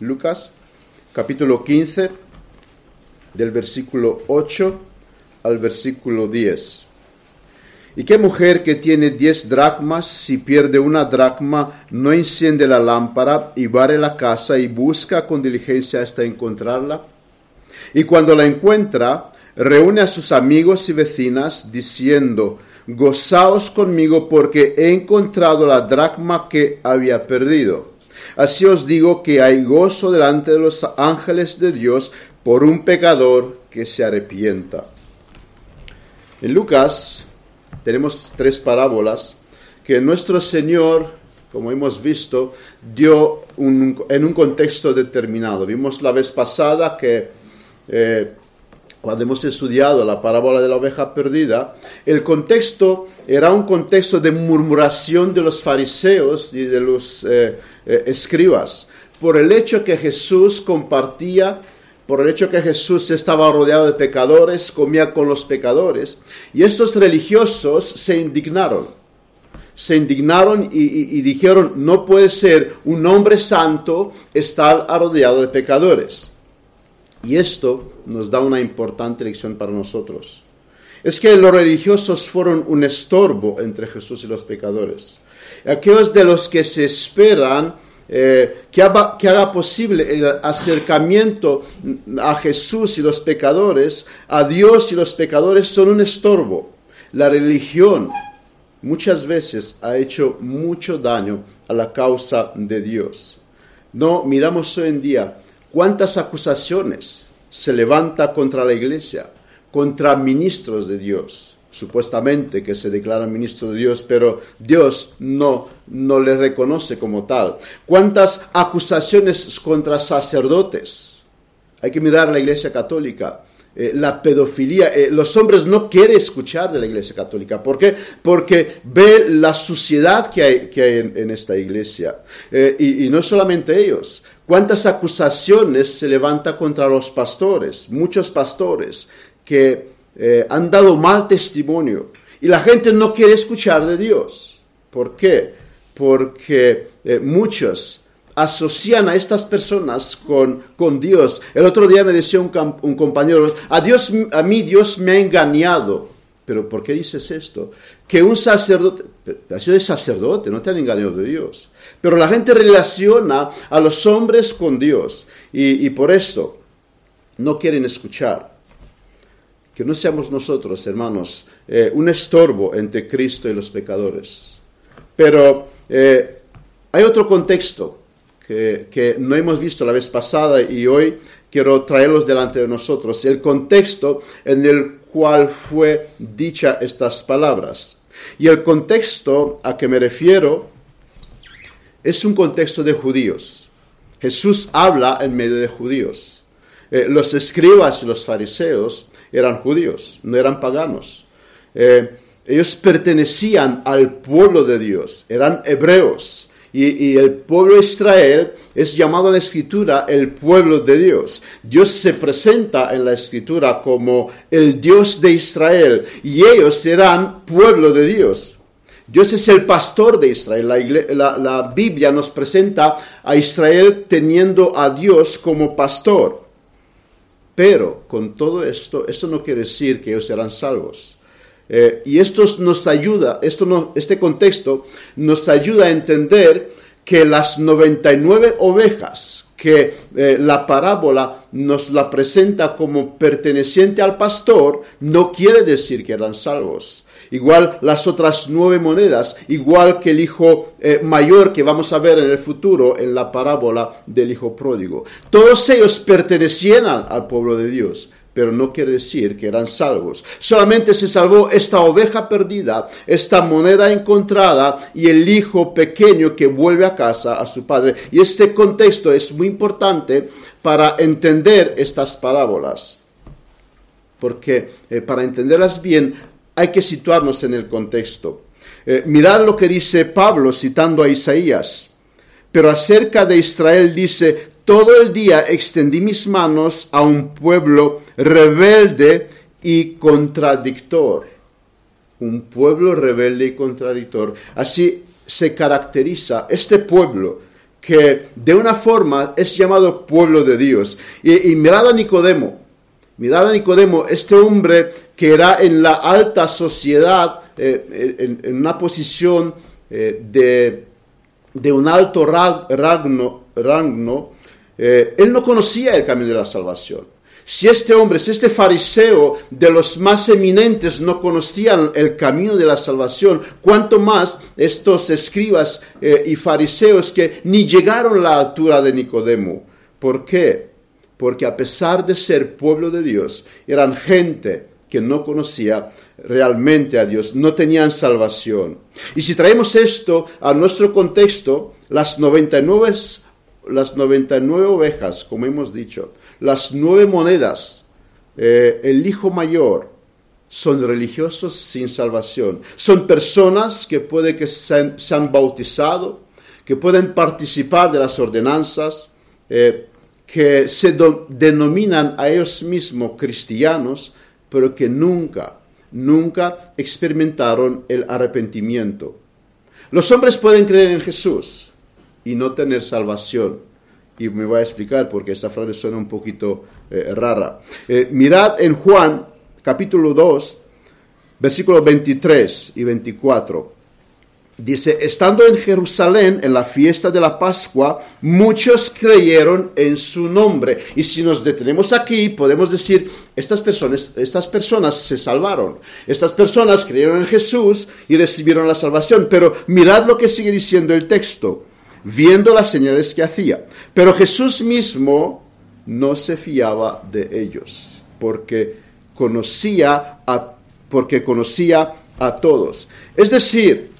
Lucas capítulo 15 del versículo 8 al versículo 10. ¿Y qué mujer que tiene diez dracmas, si pierde una dracma, no enciende la lámpara y barre la casa y busca con diligencia hasta encontrarla? Y cuando la encuentra, reúne a sus amigos y vecinas diciendo, Gozaos conmigo porque he encontrado la dracma que había perdido. Así os digo que hay gozo delante de los ángeles de Dios por un pecador que se arrepienta. En Lucas tenemos tres parábolas que nuestro Señor, como hemos visto, dio en un contexto determinado. Vimos la vez pasada que eh, hemos estudiado la parábola de la oveja perdida, el contexto era un contexto de murmuración de los fariseos y de los eh, eh, escribas, por el hecho que Jesús compartía, por el hecho que Jesús estaba rodeado de pecadores, comía con los pecadores, y estos religiosos se indignaron. Se indignaron y, y dijeron, no puede ser un hombre santo estar rodeado de pecadores. Y esto nos da una importante lección para nosotros. Es que los religiosos fueron un estorbo entre Jesús y los pecadores. Aquellos de los que se esperan eh, que, haga, posible el acercamiento a Jesús y los pecadores, a Dios y los pecadores, son un estorbo. La religión muchas veces ha hecho mucho daño a la causa de Dios. No, miramos hoy en día cuántas acusaciones se levanta contra la iglesia, contra ministros de Dios, supuestamente que se declaran ministros de Dios, pero Dios no, no le reconoce como tal. ¿Cuántas acusaciones contra sacerdotes? Hay que mirar la iglesia católica. Eh, la pedofilia, eh, los hombres no quieren escuchar de la iglesia católica. ¿Por qué? Porque ve la suciedad que hay, que hay en, esta iglesia. Eh, y, y, no solamente ellos, ¿Cuántas acusaciones se levanta contra los pastores? Muchos pastores que eh, han dado mal testimonio y la gente no quiere escuchar de Dios. ¿Por qué? Porque eh, muchos asocian a estas personas con, con, Dios. El otro día me decía un, un compañero, a, Dios, a mí Dios me ha engañado. Pero ¿por qué dices esto? Que un sacerdote, sido de sacerdote, no te han engañado de Dios. Pero la gente relaciona a los hombres con Dios y, por esto no quieren escuchar. Que no seamos nosotros, hermanos, eh, un estorbo entre Cristo y los pecadores. Pero eh, hay otro contexto que, que, no hemos visto la vez pasada y hoy quiero traerlos delante de nosotros. El contexto en el cual fue dicha estas palabras. Y el contexto a que me refiero es un contexto de judíos. Jesús habla en medio de judíos. Eh, los escribas y los fariseos eran judíos, no eran paganos. Eh, ellos pertenecían al pueblo de Dios, eran hebreos. Y, el pueblo de Israel es llamado en la escritura el pueblo de Dios. Dios se presenta en la escritura como el Dios de Israel y ellos serán pueblo de Dios. Dios es el pastor de Israel. La, la, Biblia nos presenta a Israel teniendo a Dios como pastor. Pero con todo esto, esto no quiere decir que ellos serán salvos. Eh, y esto nos ayuda, esto este contexto nos ayuda a entender que las 99 ovejas que eh, la parábola nos la presenta como perteneciente al pastor, no quiere decir que eran salvos igual las otras nueve monedas, igual que el hijo eh, mayor que vamos a ver en el futuro en la parábola del hijo pródigo. Todos ellos pertenecían al pueblo de Dios, pero no quiere decir que eran salvos. Solamente se salvó esta oveja perdida, esta moneda encontrada y el hijo pequeño que vuelve a casa a su padre. Y este contexto es muy importante para entender estas parábolas. Porque eh, para entenderlas bien hay que situarnos en el contexto. Eh, mirad lo que dice Pablo citando a Isaías. Pero acerca de Israel dice, todo el día extendí mis manos a un pueblo rebelde y contradictor. Un pueblo rebelde y contradictor. Así se caracteriza este pueblo que de una forma es llamado pueblo de Dios. Y, mirad a Nicodemo, mirad a Nicodemo, este hombre que era en la alta sociedad, eh, en, una posición eh, de, de, un alto rango, eh, él no conocía el camino de la salvación. Si este hombre, si este fariseo de los más eminentes no conocían el camino de la salvación, cuanto más estos escribas eh, y fariseos que ni llegaron a la altura de Nicodemo. ¿Por qué? Porque a pesar de ser pueblo de Dios, eran gente que no conocía realmente a Dios, no tenían salvación. Y si traemos esto a nuestro contexto, las 99, las 99 ovejas, como hemos dicho, las nueve monedas, eh, el hijo mayor, son religiosos sin salvación. Son personas que puede que se han, bautizado, que pueden participar de las ordenanzas, eh, que se denominan a ellos mismos cristianos, pero que nunca, nunca experimentaron el arrepentimiento. Los hombres pueden creer en Jesús y no tener salvación y me voy a explicar porque esta frase suena un poquito eh, rara. Eh, mirad en Juan capítulo 2, versículos 23 y 24. Dice, estando en Jerusalén en la fiesta de la Pascua, muchos creyeron en su nombre. Y si nos detenemos aquí, podemos decir, estas personas, estas personas se salvaron. Estas personas creyeron en Jesús y recibieron la salvación. Pero mirad lo que sigue diciendo el texto viendo las señales que hacía. Pero Jesús mismo no se fiaba de ellos, porque conocía a, porque conocía a todos. Es decir,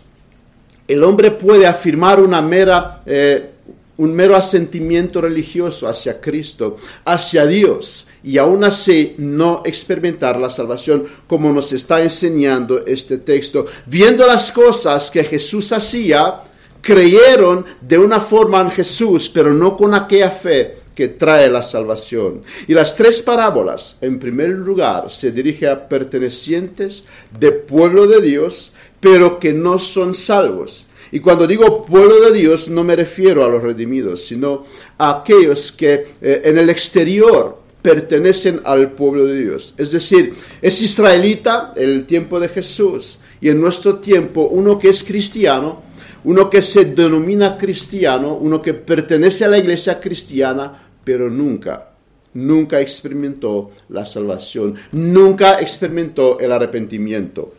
el hombre puede afirmar una mera, eh, un mero asentimiento religioso hacia Cristo, hacia Dios, y aún así no experimentar la salvación como nos está enseñando este texto. Viendo las cosas que Jesús hacía, creyeron de una forma en Jesús, pero no con aquella fe que trae la salvación. Y las tres parábolas, en primer lugar, se dirigen a pertenecientes de pueblo de Dios, pero que no son salvos. Y cuando digo pueblo de Dios, no me refiero a los redimidos, sino a aquellos que eh, en el exterior pertenecen al pueblo de Dios. Es decir, es israelita el tiempo de Jesús y en nuestro tiempo uno que es cristiano, uno que se denomina cristiano, uno que pertenece a la iglesia cristiana, pero nunca, nunca experimentó la salvación, nunca experimentó el arrepentimiento.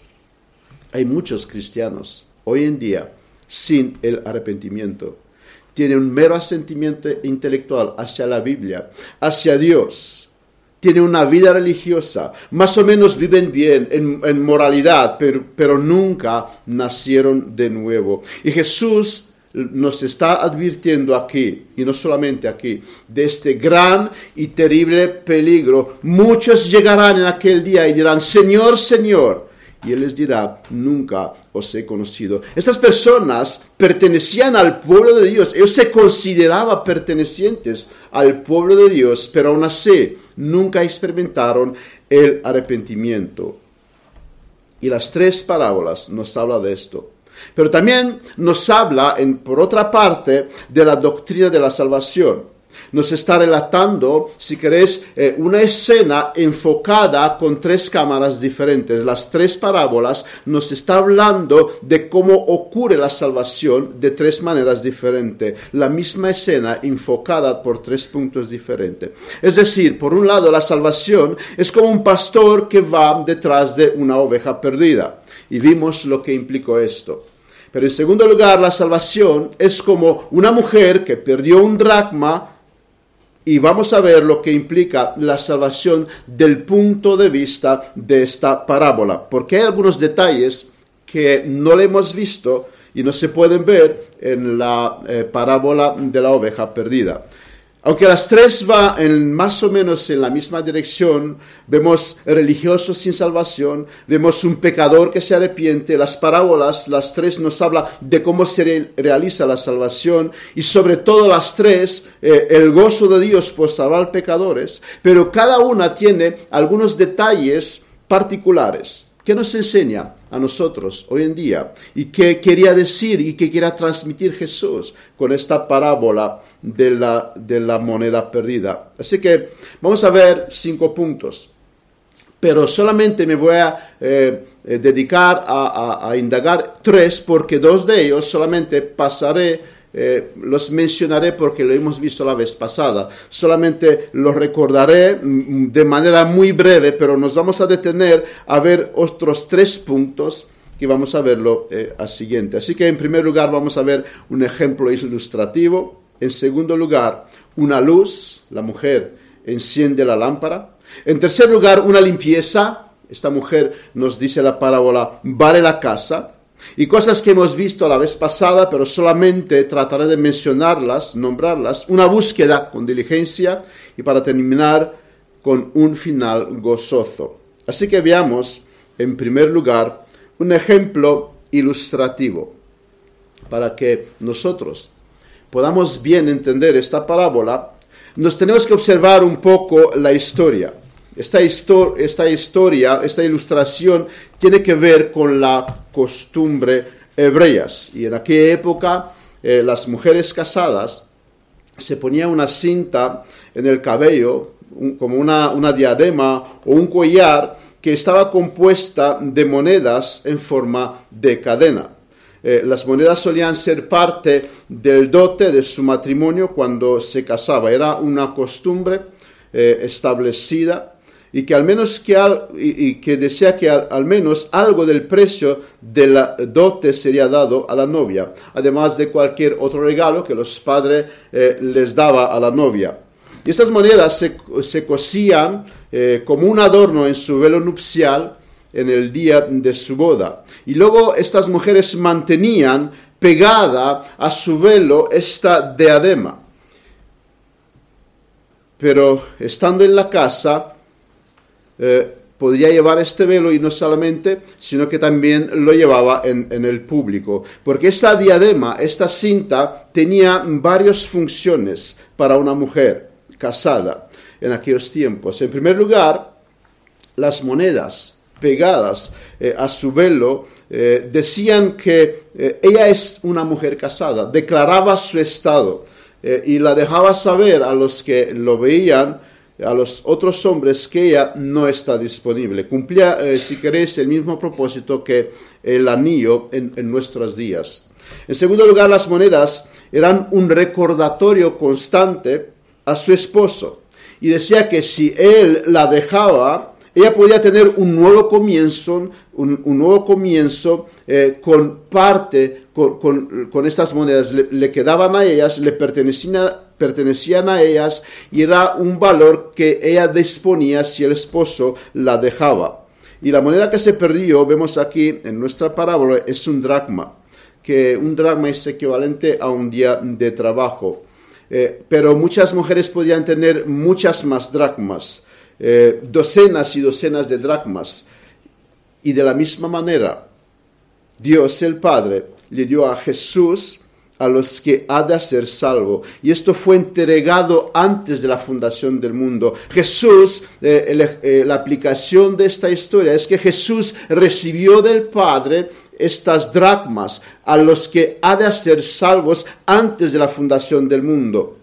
Hay muchos cristianos hoy en día sin el arrepentimiento. Tienen un mero asentimiento intelectual hacia la Biblia, hacia Dios, tienen una vida religiosa, más o menos viven bien en, moralidad, pero, pero nunca nacieron de nuevo. Y Jesús nos está advirtiendo aquí, y no solamente aquí, de este gran y terrible peligro. Muchos llegarán en aquel día y dirán, Señor, Señor, y Él les dirá, nunca os he conocido. Estas personas pertenecían al pueblo de Dios, ellos se consideraban pertenecientes al pueblo de Dios, pero aún así nunca experimentaron el arrepentimiento. Y las tres parábolas nos habla de esto. Pero también nos habla, en, por otra parte, de la doctrina de la salvación nos está relatando, si queréis, eh, una escena enfocada con tres cámaras diferentes. Las tres parábolas nos está hablando de cómo ocurre la salvación de tres maneras diferentes. La misma escena enfocada por tres puntos diferentes. Es decir, por un lado, la salvación es como un pastor que va detrás de una oveja perdida. Y vimos lo que implicó esto. Pero en segundo lugar, la salvación es como una mujer que perdió un dracma y vamos a ver lo que implica la salvación del punto de vista de esta parábola, porque hay algunos detalles que no le hemos visto y no se pueden ver en la eh, parábola de la oveja perdida. Aunque las tres van más o menos en la misma dirección, vemos religiosos sin salvación, vemos un pecador que se arrepiente, las parábolas, las tres nos hablan de cómo se realiza la salvación y sobre todo las tres, eh, el gozo de Dios por salvar pecadores, pero cada una tiene algunos detalles particulares. ¿Qué nos enseña a nosotros hoy en día? ¿Y qué quería decir y qué quería transmitir Jesús con esta parábola de la, moneda perdida? Así que vamos a ver cinco puntos pero solamente me voy a eh, eh, dedicar a, indagar tres, porque dos de ellos solamente pasaré, eh, los mencionaré porque lo hemos visto la vez pasada. Solamente los recordaré mm, de manera muy breve, pero nos vamos a detener a ver otros tres puntos que vamos a verlo al siguiente. Así que en primer lugar vamos a ver un ejemplo ilustrativo. En segundo lugar, una luz, la mujer enciende la lámpara. En tercer lugar, una limpieza. Esta mujer nos dice la parábola, vale la casa. Y cosas que hemos visto la vez pasada, pero solamente trataré de mencionarlas, nombrarlas. Una búsqueda con diligencia y para terminar con un final gozoso. Así que veamos, en primer lugar, un ejemplo ilustrativo para que nosotros podamos bien entender esta parábola nos tenemos que observar un poco la historia. Esta, esta historia, esta ilustración tiene que ver con la costumbre hebreas. Y en aquella época eh, las mujeres casadas se ponían una cinta en el cabello, como una, una diadema o un collar que estaba compuesta de monedas en forma de cadena. Eh, las monedas solían ser parte del dote de su matrimonio cuando se casaba. Era una costumbre eh, establecida y que al menos que, y, que decía que al, menos algo del precio de la dote sería dado a la novia, además de cualquier otro regalo que los padres eh, les daba a la novia. Y estas monedas se, se cosían como un adorno en su velo nupcial en el día de su boda. Y luego estas mujeres mantenían pegada a su velo esta diadema. Pero estando en la casa, eh, podría llevar este velo y no solamente, sino que también lo llevaba en, el público. Porque esta diadema, esta cinta, tenía varias funciones para una mujer casada en aquellos tiempos. En primer lugar, las monedas pegadas eh, a su velo, eh, decían que eh, ella es una mujer casada, declaraba su estado y la dejaba saber a los que lo veían, a los otros hombres, que ella no está disponible. Cumplía, si queréis, el mismo propósito que el anillo en, en nuestros días. En segundo lugar, las monedas eran un recordatorio constante a su esposo y decía que si él la dejaba, ella podía tener un nuevo comienzo, un, nuevo comienzo eh, con parte, con, estas monedas, le, quedaban a ellas, le pertenecían, pertenecían a ellas y era un valor que ella disponía si el esposo la dejaba. Y la moneda que se perdió, vemos aquí en nuestra parábola, es un dracma, que un dracma es equivalente a un día de trabajo. Eh, pero muchas mujeres podían tener muchas más dracmas. Eh, docenas y docenas de dracmas. Y de la misma manera, Dios el Padre le dio a Jesús a los que ha de ser salvo. Y esto fue entregado antes de la fundación del mundo. Jesús, eh, eh, la aplicación de esta historia es que Jesús recibió del Padre estas dracmas a los que ha de ser salvos antes de la fundación del mundo.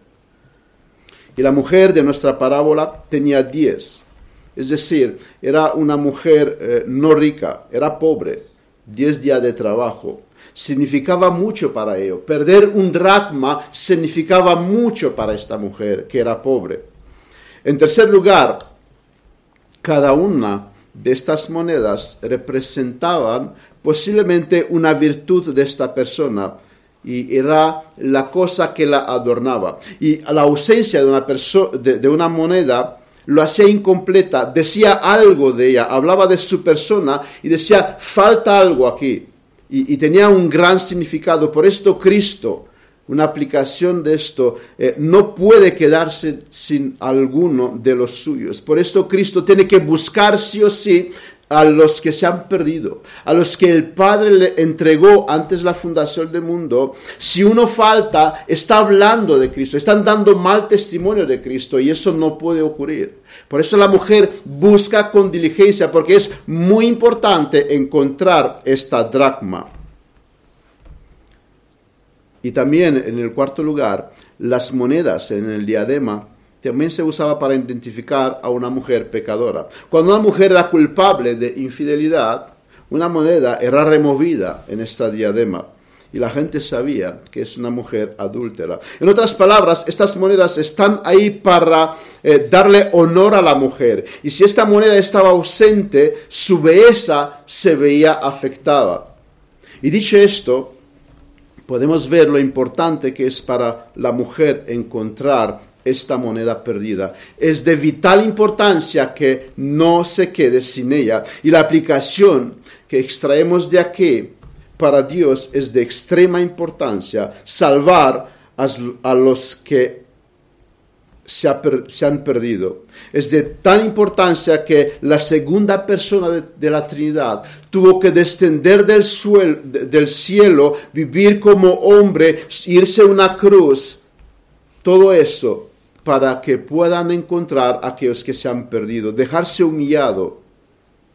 Y la mujer de nuestra parábola tenía diez. Es decir, era una mujer eh, no rica, era pobre, diez días de trabajo. Significaba mucho para ello. Perder un dracma significaba mucho para esta mujer que era pobre. En tercer lugar, cada una de estas monedas representaban posiblemente una virtud de esta persona y era la cosa que la adornaba. Y la ausencia de una, de, una moneda lo hacía incompleta, decía algo de ella, hablaba de su persona y decía, falta algo aquí. Y, tenía un gran significado. Por esto Cristo, una aplicación de esto, eh, no puede quedarse sin alguno de los suyos. Por esto Cristo tiene que buscar sí o sí a los que se han perdido, a los que el Padre le entregó antes la fundación del mundo, si uno falta, está hablando de Cristo, están dando mal testimonio de Cristo y eso no puede ocurrir. Por eso la mujer busca con diligencia, porque es muy importante encontrar esta dracma. Y también en el cuarto lugar, las monedas en el diadema también se usaba para identificar a una mujer pecadora. Cuando una mujer era culpable de infidelidad, una moneda era removida en esta diadema y la gente sabía que es una mujer adúltera. En otras palabras, estas monedas están ahí para eh, darle honor a la mujer. Y si esta moneda estaba ausente, su belleza se veía afectada. Y dicho esto, podemos ver lo importante que es para la mujer encontrar esta moneda perdida. Es de vital importancia que no se quede sin ella. Y la aplicación que extraemos de aquí para Dios es de extrema importancia salvar a, los que se, han perdido. Es de tan importancia que la segunda persona de, la Trinidad tuvo que descender del, del cielo, vivir como hombre, irse a una cruz. Todo eso para que puedan encontrar a aquellos que se han perdido, dejarse humillado.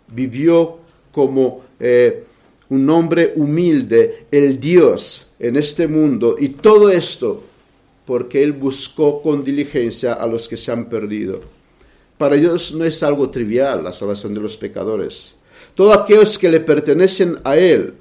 Vivió como eh, un hombre humilde, el Dios en este mundo, y todo esto porque Él buscó con diligencia a los que se han perdido. Para Dios no es algo trivial la salvación de los pecadores. Todos aquellos que le pertenecen a Él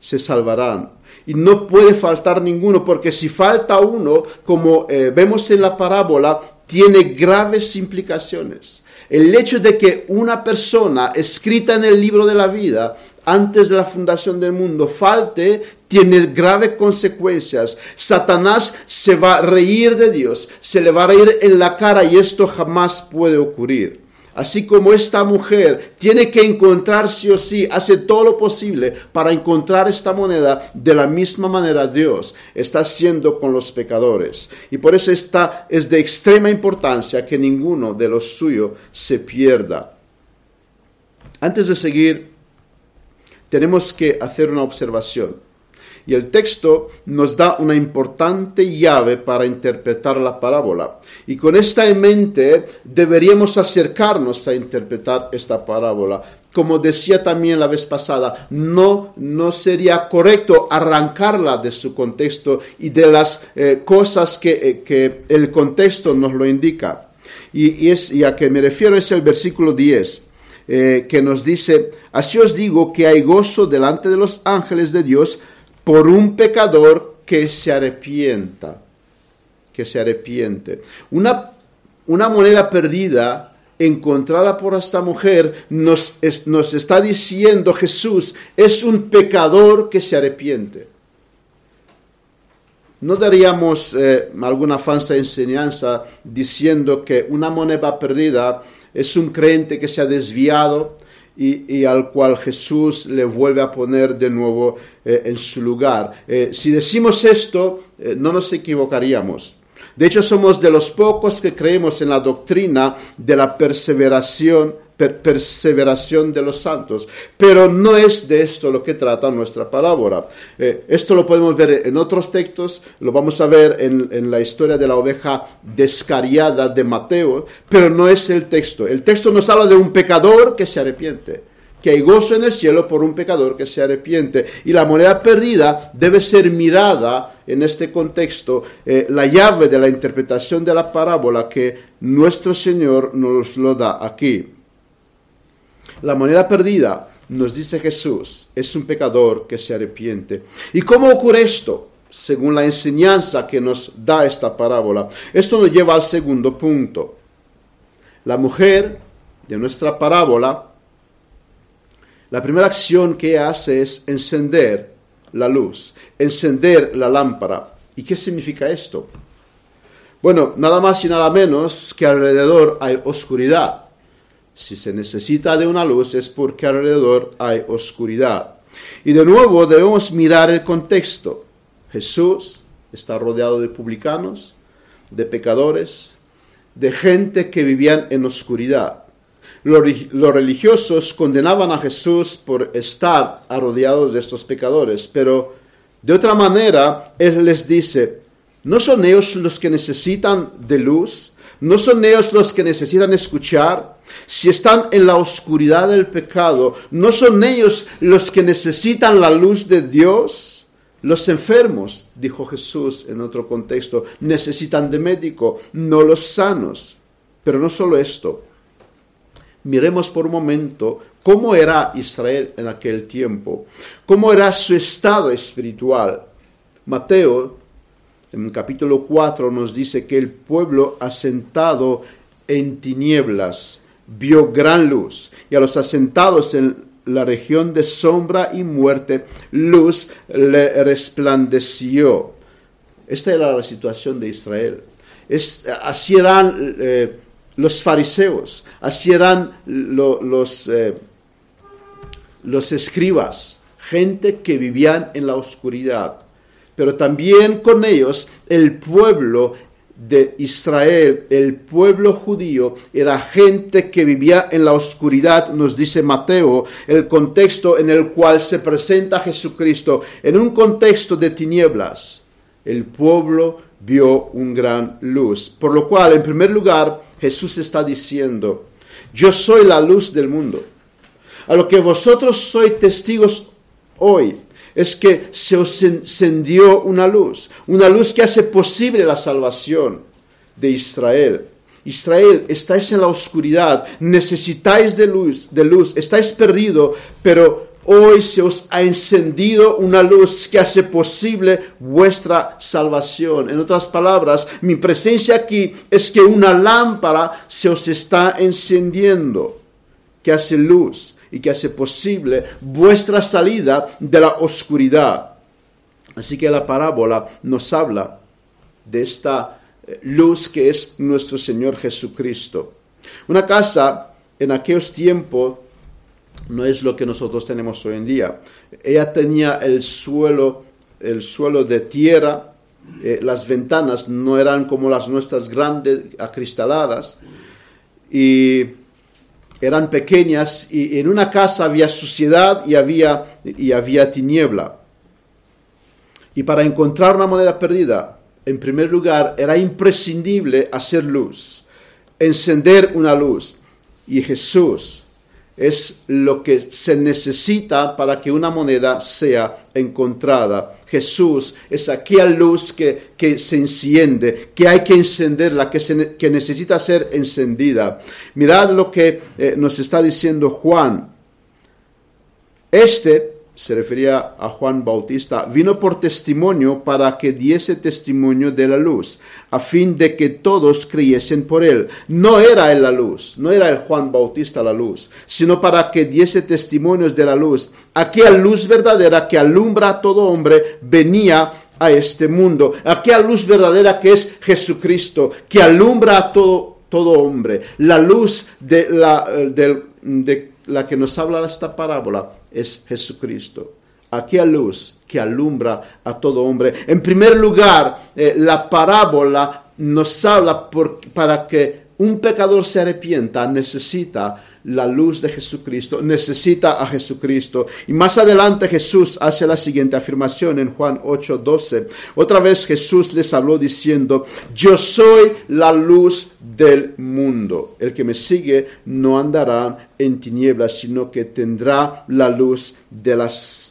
se salvarán y no puede faltar ninguno, porque si falta uno, como eh, vemos en la parábola, tiene graves implicaciones. El hecho de que una persona escrita en el libro de la vida antes de la fundación del mundo falte tiene graves consecuencias. Satanás se va a reír de Dios, se le va a reír en la cara y esto jamás puede ocurrir así como esta mujer tiene que encontrar sí o sí, hace todo lo posible para encontrar esta moneda, de la misma manera Dios está haciendo con los pecadores. Y por eso esta es de extrema importancia que ninguno de los suyos se pierda. Antes de seguir, tenemos que hacer una observación. Y el texto nos da una importante llave para interpretar la parábola. Y con esta en mente deberíamos acercarnos a interpretar esta parábola. Como decía también la vez pasada, no, no sería correcto arrancarla de su contexto y de las eh, cosas que, eh, que, el contexto nos lo indica. Y, es, a que me refiero es el versículo 10. Eh, que nos dice, así os digo que hay gozo delante de los ángeles de Dios por un pecador que se arrepienta, que se arrepiente. Una, moneda perdida encontrada por esta mujer nos, nos está diciendo Jesús es un pecador que se arrepiente. No daríamos eh, alguna falsa enseñanza diciendo que una moneda perdida es un creyente que se ha desviado, y, al cual Jesús le vuelve a poner de nuevo eh, en su lugar. Eh, si decimos esto, eh, no nos equivocaríamos. De hecho, somos de los pocos que creemos en la doctrina de la perseveración perseveración de los santos. Pero no es de esto lo que trata nuestra parábola. Eh, esto lo podemos ver en otros textos, lo vamos a ver en, la historia de la oveja descariada de Mateo, pero no es el texto. El texto nos habla de un pecador que se arrepiente que hay gozo en el cielo por un pecador que se arrepiente. Y la moneda perdida debe ser mirada en este contexto, eh, la llave de la interpretación de la parábola que nuestro Señor nos lo da aquí. La moneda perdida, nos dice Jesús, es un pecador que se arrepiente. ¿Y cómo ocurre esto? Según la enseñanza que nos da esta parábola. Esto nos lleva al segundo punto. La mujer de nuestra parábola, la primera acción que hace es encender la luz, encender la lámpara. ¿Y qué significa esto? Bueno, nada más y nada menos que alrededor hay oscuridad. Si se necesita de una luz es porque alrededor hay oscuridad. Y de nuevo debemos mirar el contexto. Jesús está rodeado de publicanos, de pecadores, de gente que vivían en oscuridad. Los religiosos condenaban a Jesús por estar arrodeados de estos pecadores, pero de otra manera, Él les dice, ¿no son ellos los que necesitan de luz? ¿No son ellos los que necesitan escuchar? Si están en la oscuridad del pecado, ¿no son ellos los que necesitan la luz de Dios? Los enfermos, dijo Jesús en otro contexto, necesitan de médico, no los sanos. Pero no solo esto. Miremos por un momento cómo era Israel en aquel tiempo, cómo era su estado espiritual. Mateo, en el capítulo 4, nos dice que el pueblo asentado en tinieblas vio gran luz, y a los asentados en la región de sombra y muerte, luz le resplandeció. Esta era la situación de Israel. así eran eh, los fariseos, así eran los, eh, los escribas, gente que vivían en la oscuridad. Pero también con ellos el pueblo de Israel, el pueblo judío, era gente que vivía en la oscuridad, nos dice Mateo, el contexto en el cual se presenta Jesucristo, en un contexto de tinieblas. El pueblo vio un gran luz. Por lo cual, en primer lugar, Jesús está diciendo, yo soy la luz del mundo. A lo que vosotros sois testigos hoy es que se os encendió una luz, una luz que hace posible la salvación de Israel. Israel, estáis en la oscuridad, necesitáis de luz, de luz, estáis perdido, pero hoy se os ha encendido una luz que hace posible vuestra salvación. En otras palabras, mi presencia aquí es que una lámpara se os está encendiendo, que hace luz y que hace posible vuestra salida de la oscuridad. Así que la parábola nos habla de esta eh, luz que es nuestro Señor Jesucristo. Una casa en aquellos tiempos no es lo que nosotros tenemos hoy en día. Ella tenía el suelo, el suelo de tierra, eh, las ventanas no eran como las nuestras grandes, acristaladas, y eran pequeñas, y en una casa había suciedad y había, y había tiniebla. Y para encontrar una moneda perdida, en primer lugar, era imprescindible hacer luz, encender una luz. Y Jesús es lo que se necesita para que una moneda sea encontrada. Jesús es aquella luz que, que se enciende, que hay que encenderla, que, se, que necesita ser encendida. Mirad lo que eh, nos está diciendo Juan. Este se refería a Juan Bautista, vino por testimonio para que diese testimonio de la luz, a fin de que todos creyesen por él. No era él la luz, no era el Juan Bautista la luz, sino para que diese testimonios de la luz. Aquella luz verdadera que alumbra a todo hombre venía a este mundo. Aquella luz verdadera que es Jesucristo, que alumbra a todo, todo hombre. La luz de la, de, de la que nos habla esta parábola es Jesucristo. Aquella luz que alumbra a todo hombre. En primer lugar, eh, la parábola nos habla para que un pecador se arrepienta, necesita la luz de Jesucristo, necesita a Jesucristo. Y más adelante Jesús hace la siguiente afirmación en Juan 8:12. Otra vez Jesús les habló diciendo, yo soy la luz del mundo. El que me sigue no andará en tinieblas, sino que tendrá la luz de,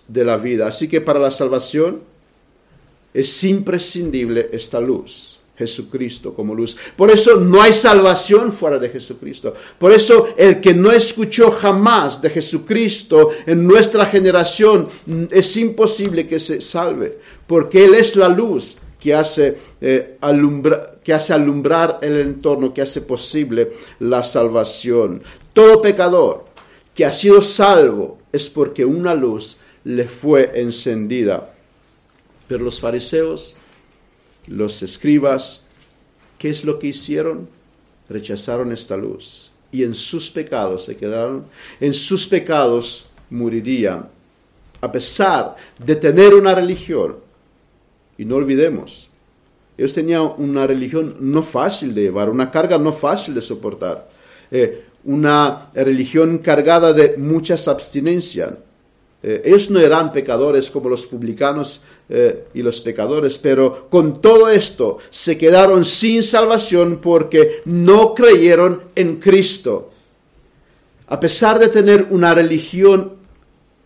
de la vida. Así que para la salvación es imprescindible esta luz. Jesucristo como luz. Por eso no hay salvación fuera de Jesucristo. Por eso el que no escuchó jamás de Jesucristo en nuestra generación es imposible que se salve, porque Él es la luz que hace, eh, que hace alumbrar el entorno, que hace posible la salvación. Todo pecador que ha sido salvo es porque una luz le fue encendida. Pero los fariseos los escribas, ¿qué es lo que hicieron? Rechazaron esta luz y en sus pecados se quedaron, en sus pecados morirían, a pesar de tener una religión. Y no olvidemos, ellos tenían una religión no fácil de llevar, una carga no fácil de soportar. Eh, una religión cargada de muchas abstinencias. Eh, ellos no eran pecadores como los publicanos eh, y los pecadores, pero con todo esto se quedaron sin salvación porque no creyeron en Cristo. A pesar de tener una religión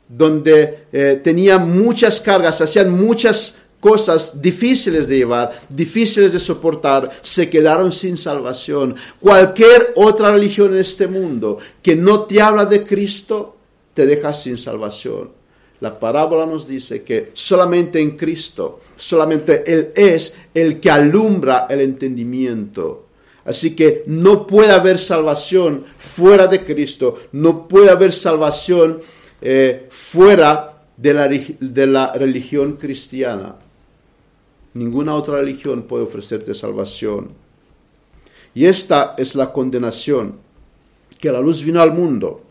donde eh, tenían muchas cargas, hacían muchas cosas difíciles de llevar, difíciles de soportar, se quedaron sin salvación. Cualquier otra religión en este mundo que no te habla de Cristo, te deja sin salvación. La parábola nos dice que solamente en Cristo, solamente Él es el que alumbra el entendimiento. Así que no puede haber salvación fuera de Cristo, no puede haber salvación eh, fuera de la, de la religión cristiana. Ninguna otra religión puede ofrecerte salvación. Y esta es la condenación, que la luz vino al mundo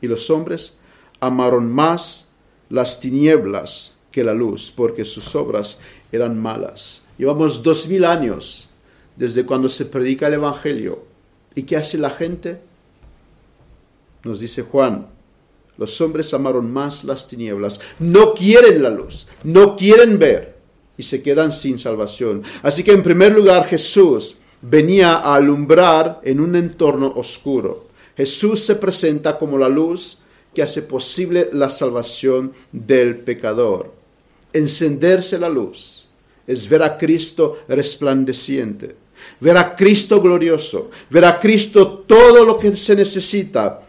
y los hombres amaron más las tinieblas que la luz, porque sus obras eran malas. Llevamos dos mil años desde cuando se predica el Evangelio. ¿Y qué hace la gente? Nos dice Juan, los hombres amaron más las tinieblas, no quieren la luz, no quieren ver y se quedan sin salvación. Así que en primer lugar Jesús venía a alumbrar en un entorno oscuro. Jesús se presenta como la luz que hace posible la salvación del pecador. Encenderse la luz es ver a Cristo resplandeciente, ver a Cristo glorioso, ver a Cristo todo lo que se necesita.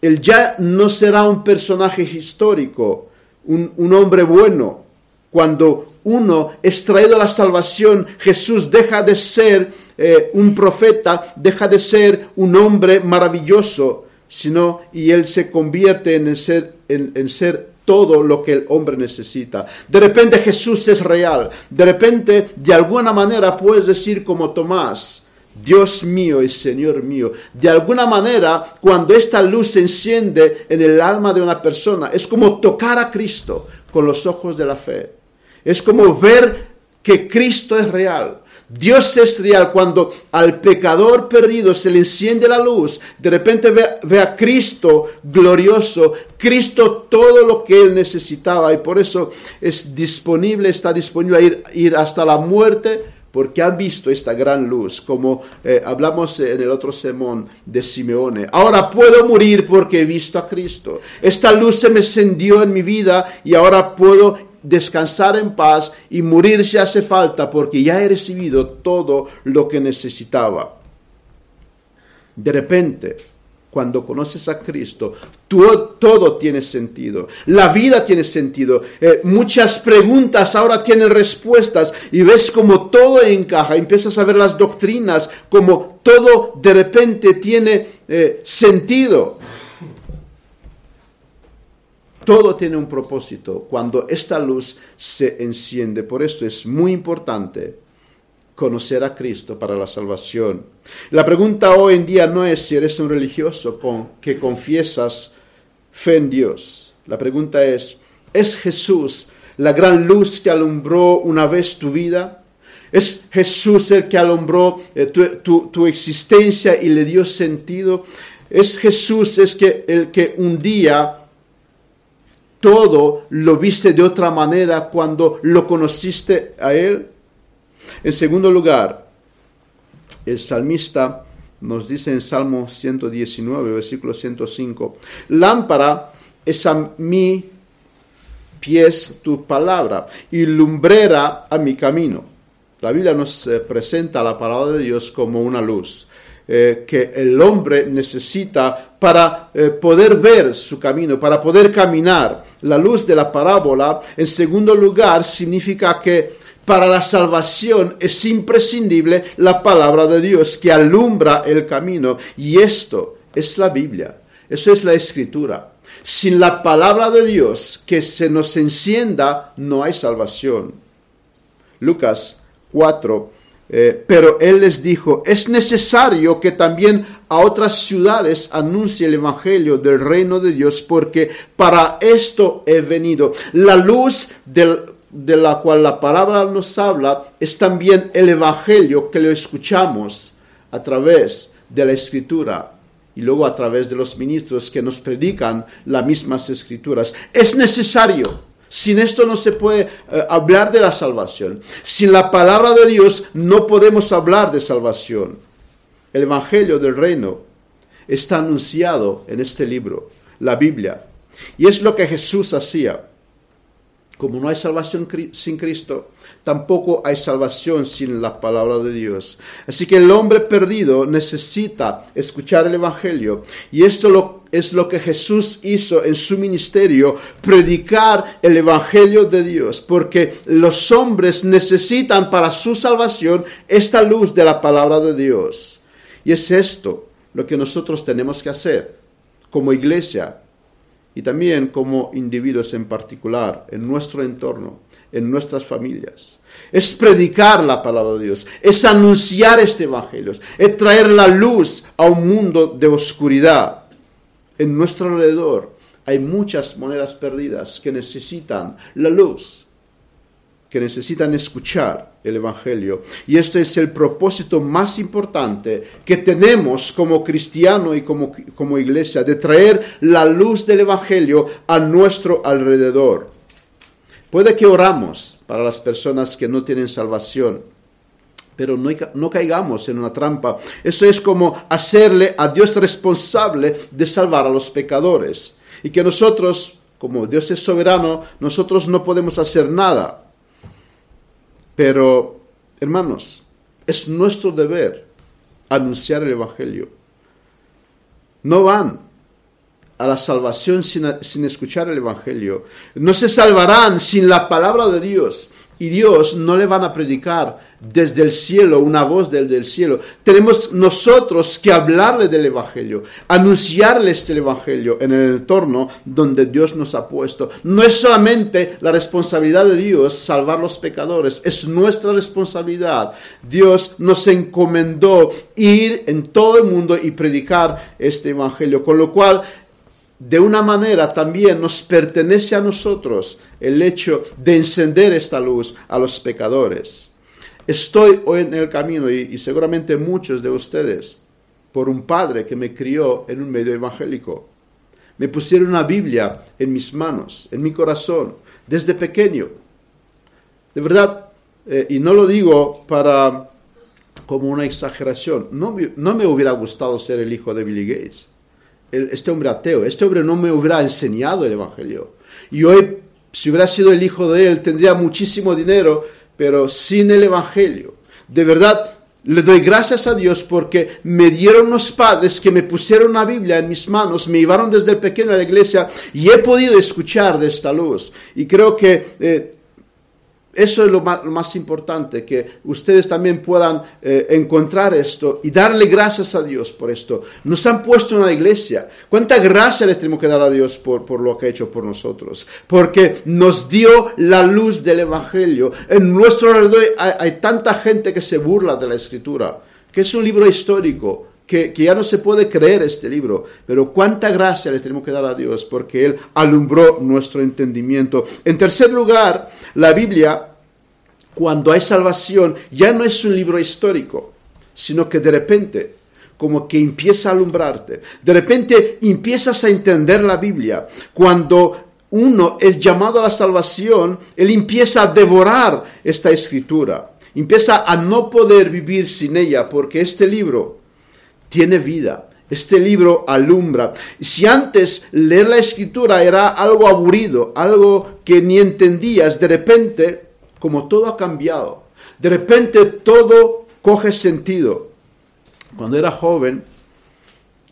Él ya no será un personaje histórico, un, un hombre bueno. Cuando uno es traído a la salvación, Jesús deja de ser eh, un profeta, deja de ser un hombre maravilloso sino y él se convierte en ser, en, ser todo lo que el hombre necesita. De repente Jesús es real. De repente, de alguna manera, puedes decir como Tomás, Dios mío y Señor mío. De alguna manera, cuando esta luz se enciende en el alma de una persona, es como tocar a Cristo con los ojos de la fe. Es como ver que Cristo es real. Dios es real cuando al pecador perdido se le enciende la luz, de repente ve, a Cristo glorioso, Cristo todo lo que él necesitaba y por eso es disponible, está disponible a ir, ir hasta la muerte porque ha visto esta gran luz, como eh, hablamos en el otro sermón de Simeone. Ahora puedo morir porque he visto a Cristo. Esta luz se me encendió en mi vida y ahora puedo descansar en paz y morir si hace falta porque ya he recibido todo lo que necesitaba. De repente, cuando conoces a Cristo, todo, tiene sentido. La vida tiene sentido. Eh, muchas preguntas ahora tienen respuestas y ves como todo encaja. Empiezas a ver las doctrinas, como todo de repente tiene eh, sentido. Todo tiene un propósito cuando esta luz se enciende. Por esto es muy importante conocer a Cristo para la salvación. La pregunta hoy en día no es si eres un religioso con, que confiesas fe en Dios. La pregunta es, ¿es Jesús la gran luz que alumbró una vez tu vida? ¿Es Jesús el que alumbró eh, tu, tu, existencia y le dio sentido? ¿Es Jesús es que, el que un día todo lo viste de otra manera cuando lo conociste a Él? En segundo lugar, el salmista nos dice en Salmo 119, versículo 105, lámpara es a mi pies tu palabra y lumbrera a mi camino. La Biblia nos eh, presenta la palabra de Dios como una luz. Eh, que el hombre necesita para eh, poder ver su camino, para poder caminar. La luz de la parábola, en segundo lugar, significa que para la salvación es imprescindible la palabra de Dios que alumbra el camino. Y esto es la Biblia, eso es la escritura. Sin la palabra de Dios que se nos encienda, no hay salvación. Lucas 4, eh, pero él les dijo, es necesario que también a otras ciudades anuncie el Evangelio del reino de Dios, porque para esto he venido. La luz de la cual la palabra nos habla es también el Evangelio que lo escuchamos a través de la escritura. y luego a través de los ministros que nos predican las mismas escrituras. Es necesario. Sin esto no se puede eh, hablar de la salvación. Sin la palabra de Dios no podemos hablar de salvación. El Evangelio del Reino está anunciado en este libro, la Biblia. Y es lo que Jesús hacía. Como no hay salvación sin Cristo, tampoco hay salvación sin la palabra de Dios. Así que el hombre perdido necesita escuchar el Evangelio. Y esto es lo que Jesús hizo en su ministerio, predicar el Evangelio de Dios. Porque los hombres necesitan para su salvación esta luz de la palabra de Dios. Y es esto lo que nosotros tenemos que hacer como iglesia y también como individuos en particular, en nuestro entorno, en nuestras familias. Es predicar la palabra de Dios, es anunciar este evangelio, es traer la luz a un mundo de oscuridad. En nuestro alrededor hay muchas monedas perdidas que necesitan la luz que necesitan escuchar el Evangelio. Y este es el propósito más importante que tenemos como cristiano y como, como iglesia, de traer la luz del Evangelio a nuestro alrededor. Puede que oramos para las personas que no tienen salvación, pero no, no, caigamos en una trampa. Eso es como hacerle a Dios responsable de salvar a los pecadores. Y que nosotros, como Dios es soberano, nosotros no podemos hacer nada. Pero, hermanos, es nuestro deber anunciar el Evangelio. No van a la salvación sin, sin, escuchar el Evangelio. No se salvarán sin la palabra de Dios. Y Dios no le van a predicar desde el cielo, una voz del, del cielo. Tenemos nosotros que hablarle del Evangelio, anunciarle este Evangelio en el entorno donde Dios nos ha puesto. No es solamente la responsabilidad de Dios salvar los pecadores, es nuestra responsabilidad. Dios nos encomendó ir en todo el mundo y predicar este Evangelio, con lo cual de una manera también nos pertenece a nosotros el hecho de encender esta luz a los pecadores. Estoy hoy en el camino y, seguramente muchos de ustedes por un padre que me crió en un medio evangélico. Me pusieron una Biblia en mis manos, en mi corazón, desde pequeño. De verdad, eh, y no lo digo para como una exageración, no, no me hubiera gustado ser el hijo de Billy Gates este hombre ateo, este hombre no me hubiera enseñado el Evangelio. Y hoy, si hubiera sido el hijo de él, tendría muchísimo dinero, pero sin el Evangelio. De verdad, le doy gracias a Dios porque me dieron los padres que me pusieron una Biblia en mis manos, me llevaron desde el pequeño a la iglesia y he podido escuchar de esta luz. Y creo que eh, eso es lo más, importante, que ustedes también puedan eh, encontrar esto y darle gracias a Dios por esto. Nos han puesto en la iglesia. ¿Cuánta gracia les tenemos que dar a Dios por, por lo que ha hecho por nosotros? Porque nos dio la luz del Evangelio. En nuestro alrededor hay tanta gente que se burla de la Escritura, que es un libro histórico que, ya no se puede creer este libro, pero cuánta gracia le tenemos que dar a Dios porque Él alumbró nuestro entendimiento. En tercer lugar, la Biblia, cuando hay salvación, ya no es un libro histórico, sino que de repente como que empieza a alumbrarte. De repente empiezas a entender la Biblia. Cuando uno es llamado a la salvación, él empieza a devorar esta escritura. Empieza a no poder vivir sin ella, porque este libro tiene vida. Este libro alumbra. Si antes leer la escritura era algo aburrido, algo que ni entendías, de repente, como todo ha cambiado, de repente todo coge sentido. Cuando era joven,